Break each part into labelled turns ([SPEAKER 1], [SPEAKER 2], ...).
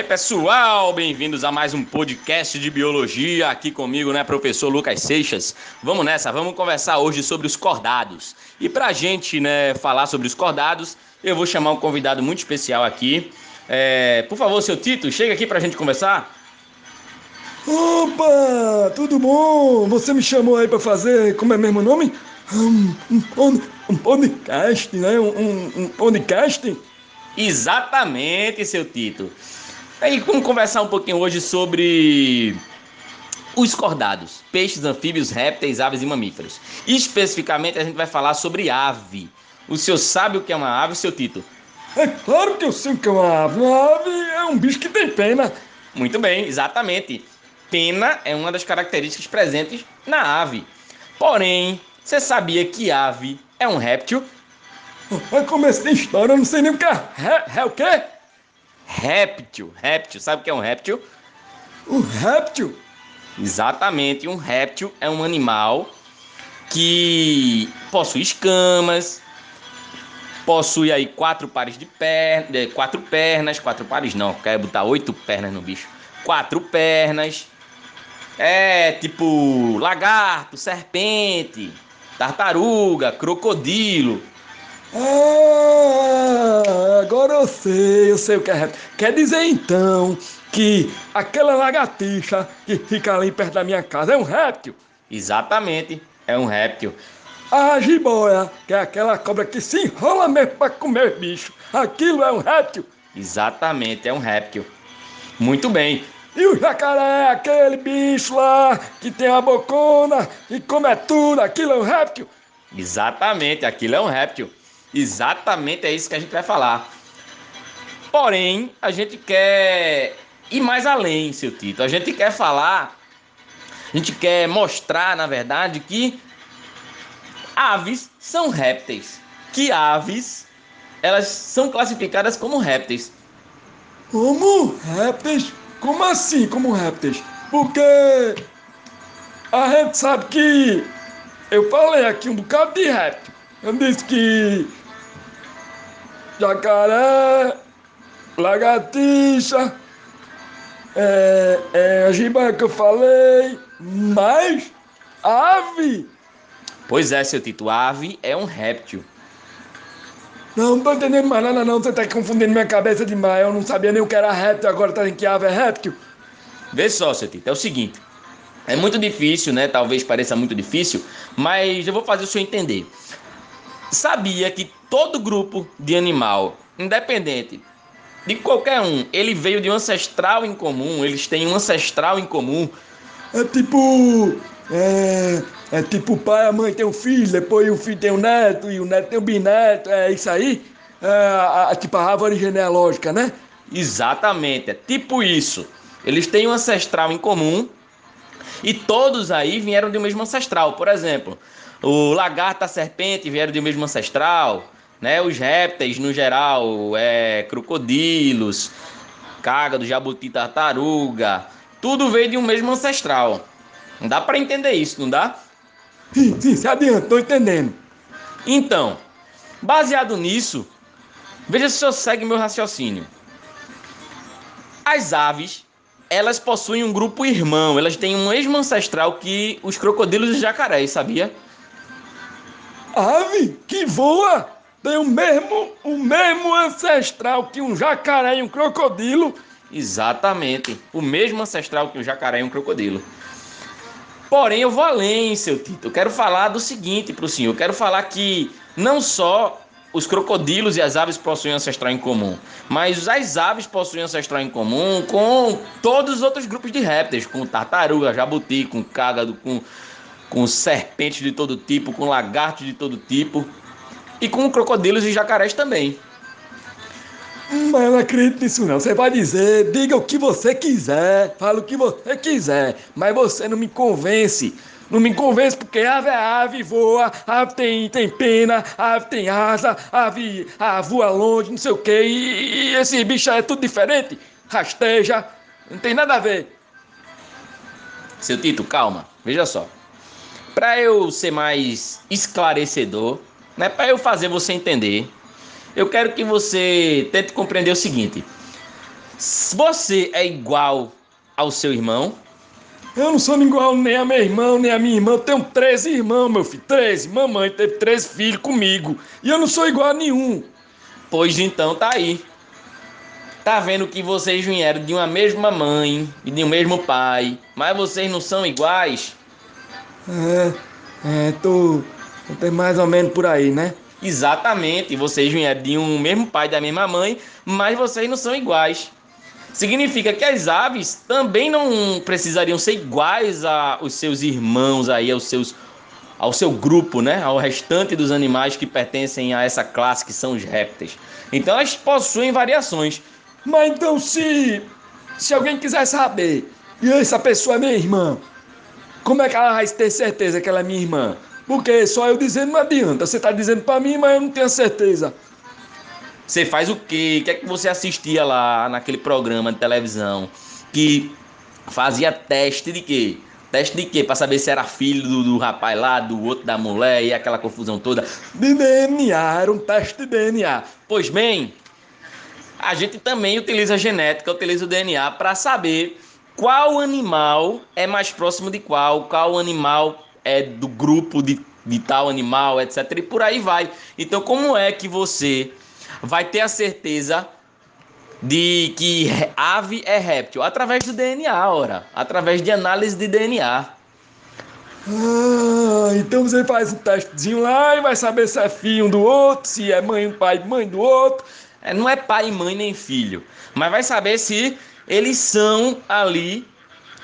[SPEAKER 1] aí, pessoal, bem-vindos a mais um podcast de biologia aqui comigo, né, professor Lucas Seixas. Vamos nessa, vamos conversar hoje sobre os cordados. E pra gente, né, falar sobre os cordados, eu vou chamar um convidado muito especial aqui. É, por favor, seu Tito, chega aqui pra gente conversar.
[SPEAKER 2] Opa, tudo bom? Você me chamou aí pra fazer, como é mesmo o nome? Um, um, um podcast, né? Um, um, um podcast?
[SPEAKER 1] Exatamente, seu Tito. Aí vamos conversar um pouquinho hoje sobre os cordados, peixes, anfíbios, répteis, aves e mamíferos. Especificamente a gente vai falar sobre ave. O senhor sabe o que é uma ave, seu Tito?
[SPEAKER 2] É claro que eu sei o que é uma ave. Uma ave é um bicho que tem pena.
[SPEAKER 1] Muito bem, exatamente. Pena é uma das características presentes na ave. Porém, você sabia que ave é um réptil?
[SPEAKER 2] Vai começar a história, eu não sei nem o que é. É, é o quê?
[SPEAKER 1] Réptil, réptil, sabe o que é um réptil?
[SPEAKER 2] Um réptil?
[SPEAKER 1] Exatamente, um réptil é um animal que possui escamas, possui aí quatro pares de pernas, quatro pernas, quatro pares não, quer botar oito pernas no bicho, quatro pernas, é tipo lagarto, serpente, tartaruga, crocodilo,
[SPEAKER 2] ah, agora eu sei, eu sei o que é. Quer dizer então que aquela lagartixa que fica ali perto da minha casa é um réptil?
[SPEAKER 1] Exatamente, é um réptil.
[SPEAKER 2] A jiboia, que é aquela cobra que se enrola mesmo para comer bicho, aquilo é um réptil?
[SPEAKER 1] Exatamente, é um réptil. Muito bem.
[SPEAKER 2] E o jacaré, aquele bicho lá que tem a bocona e come tudo, aquilo é um réptil?
[SPEAKER 1] Exatamente, aquilo é um réptil. Exatamente é isso que a gente vai falar. Porém, a gente quer ir mais além, seu Tito. A gente quer falar, a gente quer mostrar, na verdade, que aves são répteis. Que aves, elas são classificadas como répteis.
[SPEAKER 2] Como répteis? Como assim, como répteis? Porque a gente sabe que eu falei aqui um bocado de réptil. Eu disse que jacaré, lagartixa, é, é, a giba que eu falei, mas ave.
[SPEAKER 1] Pois é, seu Tito, ave é um réptil.
[SPEAKER 2] Não, não tô entendendo mais nada não, você tá confundindo minha cabeça demais, eu não sabia nem o que era réptil, agora tá dizendo que ave é réptil.
[SPEAKER 1] Vê só, seu Tito, é o seguinte, é muito difícil, né, talvez pareça muito difícil, mas eu vou fazer o senhor entender sabia que todo grupo de animal, independente de qualquer um, ele veio de um ancestral em comum, eles têm um ancestral em comum.
[SPEAKER 2] É tipo. É, é tipo o pai, a mãe tem um filho, depois o filho tem um neto, e o neto tem um bisneto, é isso aí? É, a, a, tipo a árvore genealógica, né?
[SPEAKER 1] Exatamente, é tipo isso. Eles têm um ancestral em comum e todos aí vieram do mesmo ancestral. Por exemplo, o lagarto, a serpente vieram do mesmo ancestral, né? Os répteis, no geral, é, crocodilos, cágado, jabuti, tartaruga, tudo veio de um mesmo ancestral. Não dá para entender isso, não dá?
[SPEAKER 2] Sim, sim, se adianta, tô entendendo.
[SPEAKER 1] Então, baseado nisso, veja se o senhor segue meu raciocínio. As aves, elas possuem um grupo irmão, elas têm um mesmo ancestral que os crocodilos e jacarés, sabia?
[SPEAKER 2] Ave que voa tem o mesmo, o mesmo ancestral que um jacaré e um crocodilo.
[SPEAKER 1] Exatamente, o mesmo ancestral que um jacaré e um crocodilo. Porém, eu vou além, seu Tito. Eu quero falar do seguinte para o senhor. Eu quero falar que não só os crocodilos e as aves possuem ancestral em comum, mas as aves possuem ancestral em comum com todos os outros grupos de répteis, com tartaruga, jabuti, com cágado, com com serpentes de todo tipo, com lagartos de todo tipo e com crocodilos e jacarés também.
[SPEAKER 2] Mas eu não acredito nisso não. Você vai dizer, diga o que você quiser, fala o que você quiser, mas você não me convence. Não me convence porque ave é ave, voa, ave tem, tem pena, ave tem asa, ave, ave voa longe, não sei o que, e, e esse bicho é tudo diferente, rasteja, não tem nada a ver.
[SPEAKER 1] Seu Tito, calma, veja só para eu ser mais esclarecedor, né, para eu fazer você entender, eu quero que você tente compreender o seguinte: Você é igual ao seu irmão?
[SPEAKER 2] Eu não sou igual nem a meu irmão, nem a minha irmã. Eu tenho 13 irmãos, meu filho. 13. Mamãe teve 13 filhos comigo. E eu não sou igual a nenhum.
[SPEAKER 1] Pois então tá aí. Tá vendo que vocês vieram de uma mesma mãe e de um mesmo pai, mas vocês não são iguais?
[SPEAKER 2] É, é, tô, tô mais ou menos por aí, né?
[SPEAKER 1] Exatamente, vocês vieram de um mesmo pai da mesma mãe, mas vocês não são iguais. Significa que as aves também não precisariam ser iguais aos seus irmãos aí, aos seus ao seu grupo, né, ao restante dos animais que pertencem a essa classe que são os répteis. Então elas possuem variações.
[SPEAKER 2] Mas então se se alguém quiser saber, e essa pessoa é minha irmã, como é que ela vai ter certeza que ela é minha irmã? Porque só eu dizendo não adianta. Você está dizendo para mim, mas eu não tenho certeza.
[SPEAKER 1] Você faz o quê? O que é que você assistia lá naquele programa de televisão que fazia teste de quê? Teste de quê? Para saber se era filho do, do, rapaz lá, do outro da mulher e aquela confusão toda.
[SPEAKER 2] De DNA, era um teste de DNA.
[SPEAKER 1] Pois bem, a gente também utiliza a genética, utiliza o DNA para saber qual animal é mais próximo de qual, qual animal é do grupo de, de tal animal, etc. E por aí vai. Então, como é que você vai ter a certeza de que ave é réptil através do DNA, ora, através de análise de DNA.
[SPEAKER 2] Ah, então você faz um testezinho lá e vai saber se é filho um do outro, se é mãe pai mãe do outro.
[SPEAKER 1] É, não é pai, mãe nem filho, mas vai saber se eles são ali,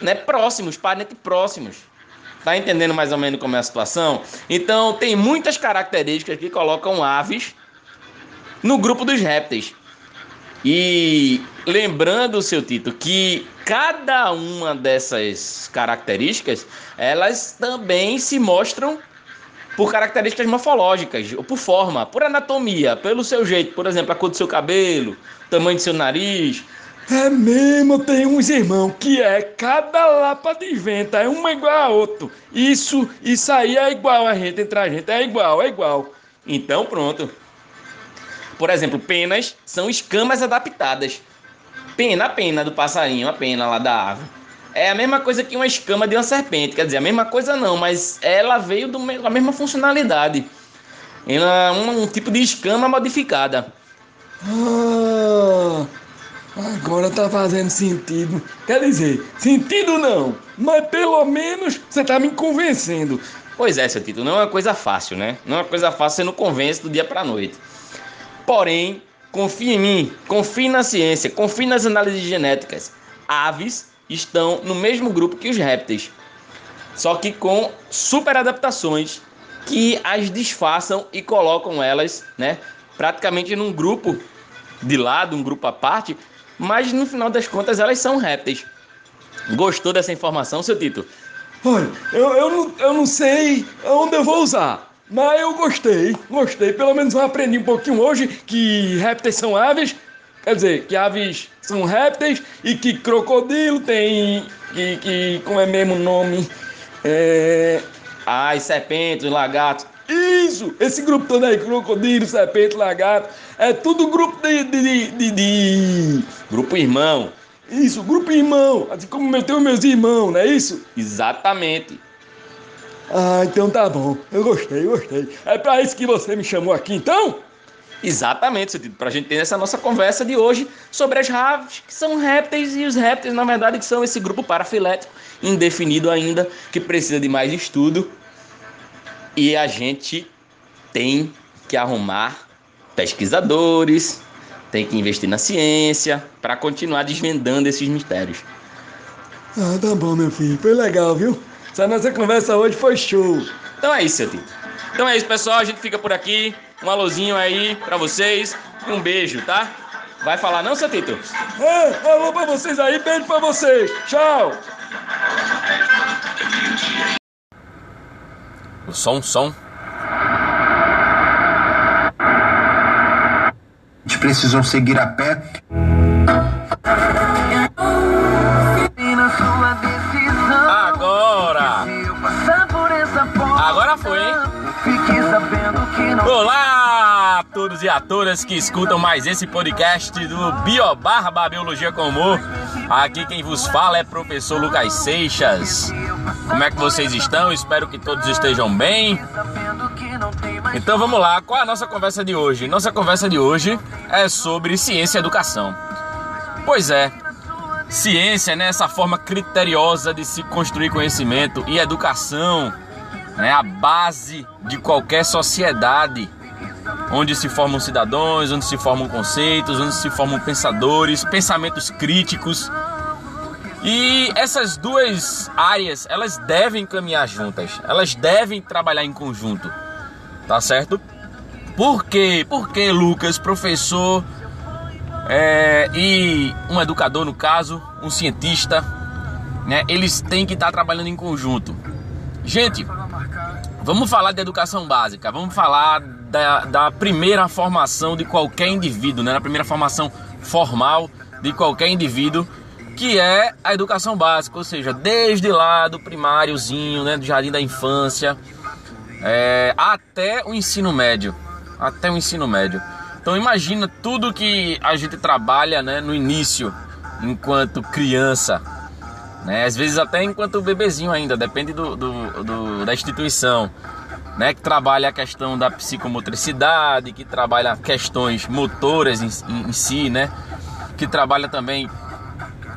[SPEAKER 1] né, próximos, parentes próximos. Tá entendendo mais ou menos como é a situação? Então tem muitas características que colocam aves no grupo dos répteis. E lembrando, seu Tito, que cada uma dessas características, elas também se mostram por características morfológicas, ou por forma, por anatomia, pelo seu jeito, por exemplo, a cor do seu cabelo, tamanho do seu nariz.
[SPEAKER 2] É mesmo, tem uns irmãos que é cada lapa de vento, é uma igual a outro. Isso, isso aí é igual a gente entre a gente, é igual, é igual.
[SPEAKER 1] Então pronto. Por exemplo, penas são escamas adaptadas. Pena, pena do passarinho, a pena lá da ave. É a mesma coisa que uma escama de uma serpente. Quer dizer, a mesma coisa não, mas ela veio da mesma funcionalidade. Ela é um, um tipo de escama modificada.
[SPEAKER 2] Ah, agora tá fazendo sentido. Quer dizer, sentido não, mas pelo menos você tá me convencendo.
[SPEAKER 1] Pois é, seu título, não é uma coisa fácil, né? Não é uma coisa fácil, você não convence do dia pra noite. Porém, confie em mim, confie na ciência, confie nas análises genéticas. Aves estão no mesmo grupo que os répteis, só que com super adaptações que as disfarçam e colocam elas, né, praticamente num grupo de lado, um grupo à parte, mas no final das contas elas são répteis. Gostou dessa informação, seu Tito?
[SPEAKER 2] Olha, eu, eu, não, eu não sei onde eu vou usar. Mas eu gostei, gostei. Pelo menos eu aprendi um pouquinho hoje que répteis são aves. Quer dizer, que aves são répteis e que crocodilo tem. Que, que como é mesmo o nome? É.
[SPEAKER 1] Ai, serpentes, lagartos.
[SPEAKER 2] Isso! Esse grupo todo aí, crocodilo, serpente, lagarto, é tudo grupo de, de, de, de,
[SPEAKER 1] Grupo irmão.
[SPEAKER 2] Isso, grupo irmão. Assim como eu tenho meus irmãos, não é isso?
[SPEAKER 1] Exatamente.
[SPEAKER 2] Ah, então tá bom. Eu gostei, gostei. É para isso que você me chamou aqui, então?
[SPEAKER 1] Exatamente. Para a gente ter essa nossa conversa de hoje sobre as aves que são répteis e os répteis, na verdade, que são esse grupo parafilético, indefinido ainda, que precisa de mais estudo. E a gente tem que arrumar pesquisadores, tem que investir na ciência para continuar desvendando esses mistérios.
[SPEAKER 2] Ah, tá bom, meu filho. Foi legal, viu? Essa nossa conversa hoje foi show.
[SPEAKER 1] Então é isso, seu Tito. Então é isso, pessoal. A gente fica por aqui. Um alôzinho aí pra vocês. E um beijo, tá? Vai falar não, seu Tito?
[SPEAKER 2] É, alô pra vocês aí. Beijo pra vocês. Tchau.
[SPEAKER 1] O som, som.
[SPEAKER 3] A gente precisou seguir a pé.
[SPEAKER 1] Agora foi, hein? Olá! Olá a todos e a todas que escutam mais esse podcast do Biobarba Biologia Comum. Aqui quem vos fala é professor Lucas Seixas. Como é que vocês estão? Espero que todos estejam bem. Então vamos lá, qual é a nossa conversa de hoje? Nossa conversa de hoje é sobre ciência e educação. Pois é, ciência, né, essa forma criteriosa de se construir conhecimento e educação, né, a base de qualquer sociedade onde se formam cidadãos, onde se formam conceitos, onde se formam pensadores, pensamentos críticos. E essas duas áreas, elas devem caminhar juntas, elas devem trabalhar em conjunto, tá certo? Por quê? Porque Lucas, professor é, e um educador, no caso, um cientista, né, eles têm que estar trabalhando em conjunto. Gente, vamos falar de educação básica, vamos falar da, da primeira formação de qualquer indivíduo, né? Na primeira formação formal de qualquer indivíduo, que é a educação básica, ou seja, desde lá do primáriozinho, né, do jardim da infância, é, até o ensino médio, até o ensino médio. Então imagina tudo que a gente trabalha, né, no início, enquanto criança, né, às vezes até enquanto bebezinho ainda, depende do, do, do da instituição né, que trabalha a questão da psicomotricidade, que trabalha questões motoras em, em, em si, né, que trabalha também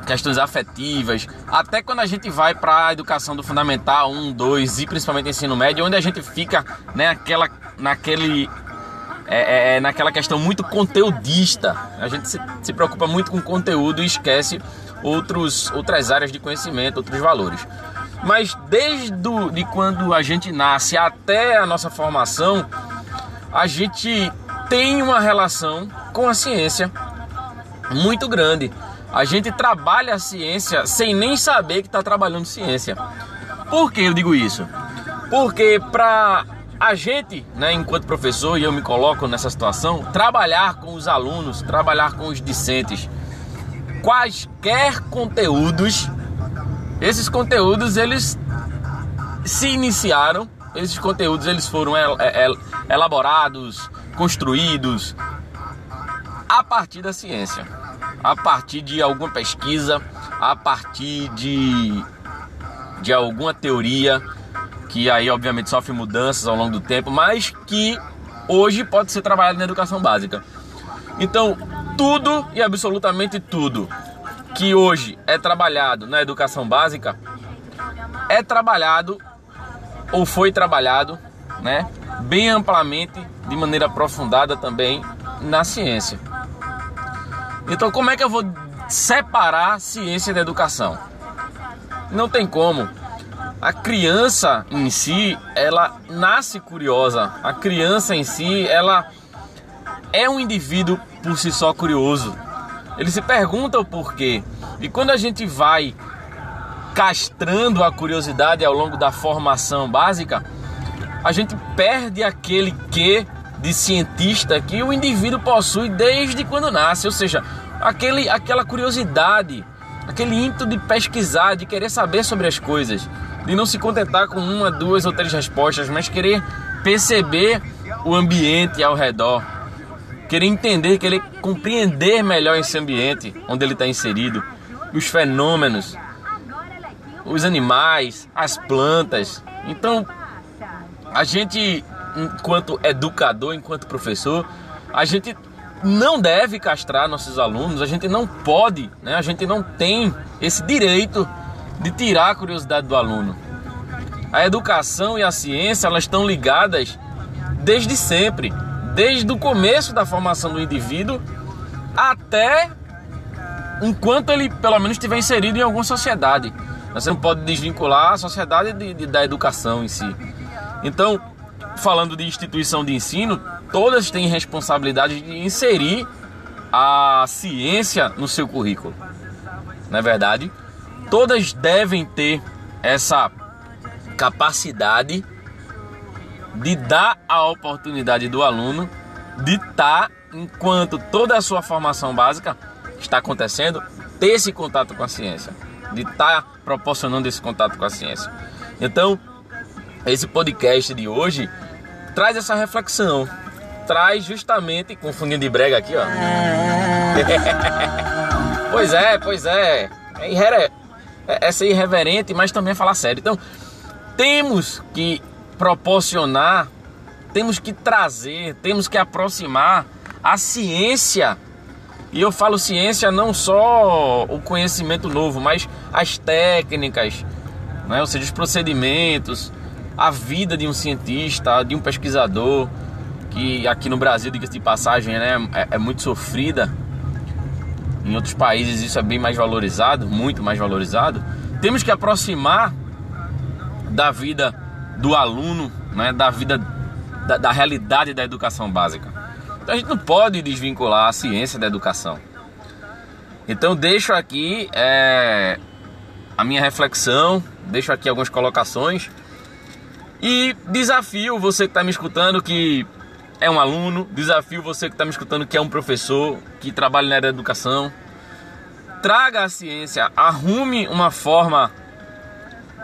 [SPEAKER 1] questões afetivas, até quando a gente vai para a educação do fundamental 1, 2 e principalmente ensino médio, onde a gente fica né, aquela, naquele é, é, é, naquela questão muito conteudista. A gente se, se preocupa muito com conteúdo e esquece outros, outras áreas de conhecimento, outros valores. Mas desde do, de quando a gente nasce até a nossa formação, a gente tem uma relação com a ciência muito grande. A gente trabalha a ciência sem nem saber que está trabalhando ciência. Por que eu digo isso? Porque para a gente, né, enquanto professor, e eu me coloco nessa situação, trabalhar com os alunos, trabalhar com os discentes, quaisquer conteúdos esses conteúdos eles se iniciaram, esses conteúdos eles foram elaborados, construídos a partir da ciência, a partir de alguma pesquisa, a partir de de alguma teoria que aí obviamente sofre mudanças ao longo do tempo, mas que hoje pode ser trabalhado na educação básica. Então, tudo e absolutamente tudo que hoje é trabalhado na educação básica é trabalhado ou foi trabalhado, né, bem amplamente, de maneira aprofundada também na ciência. Então, como é que eu vou separar ciência da educação? Não tem como. A criança em si, ela nasce curiosa. A criança em si, ela é um indivíduo por si só curioso. Ele se pergunta o porquê. E quando a gente vai castrando a curiosidade ao longo da formação básica, a gente perde aquele que de cientista que o indivíduo possui desde quando nasce, ou seja, aquele, aquela curiosidade, aquele ímpeto de pesquisar, de querer saber sobre as coisas, de não se contentar com uma, duas ou três respostas, mas querer perceber o ambiente ao redor querer entender, querer compreender melhor esse ambiente onde ele está inserido, os fenômenos, os animais, as plantas. Então, a gente, enquanto educador, enquanto professor, a gente não deve castrar nossos alunos, a gente não pode, né? a gente não tem esse direito de tirar a curiosidade do aluno. A educação e a ciência elas estão ligadas desde sempre desde o começo da formação do indivíduo até enquanto ele pelo menos estiver inserido em alguma sociedade. Você não pode desvincular a sociedade de, de, da educação em si. Então, falando de instituição de ensino, todas têm responsabilidade de inserir a ciência no seu currículo. Não é verdade? Todas devem ter essa capacidade de dar a oportunidade do aluno de estar, tá, enquanto toda a sua formação básica está acontecendo, ter esse contato com a ciência, de estar tá proporcionando esse contato com a ciência. Então, esse podcast de hoje traz essa reflexão, traz justamente com de brega aqui, ó. pois é, pois é. É, é, é ser irreverente, mas também é falar sério. Então, temos que proporcionar, temos que trazer, temos que aproximar a ciência. E eu falo ciência não só o conhecimento novo, mas as técnicas, né? ou seja, os procedimentos, a vida de um cientista, de um pesquisador, que aqui no Brasil, diga-se de passagem, né, é, é muito sofrida. Em outros países isso é bem mais valorizado, muito mais valorizado. Temos que aproximar da vida do aluno, né, da vida da, da realidade da educação básica. Então a gente não pode desvincular a ciência da educação. Então deixo aqui é, a minha reflexão, deixo aqui algumas colocações e desafio você que está me escutando que é um aluno, desafio você que está me escutando que é um professor, que trabalha na área da educação. Traga a ciência, arrume uma forma,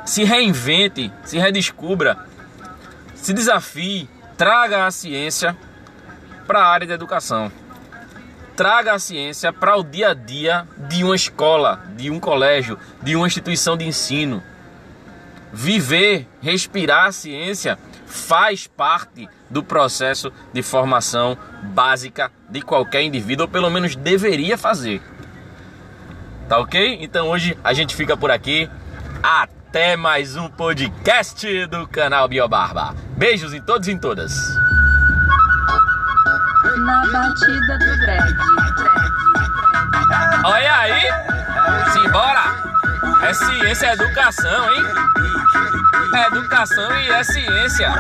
[SPEAKER 1] se reinvente, se redescubra, se desafie, traga a ciência para a área da educação. Traga a ciência para o dia a dia de uma escola, de um colégio, de uma instituição de ensino. Viver, respirar a ciência faz parte do processo de formação básica de qualquer indivíduo, ou pelo menos deveria fazer. Tá ok? Então hoje a gente fica por aqui. Até mais um podcast do canal Biobarba. Beijos em todos e em todas.
[SPEAKER 4] Na batida do drag.
[SPEAKER 1] Olha aí! Simbora! É ciência, é educação, hein? É educação e é ciência.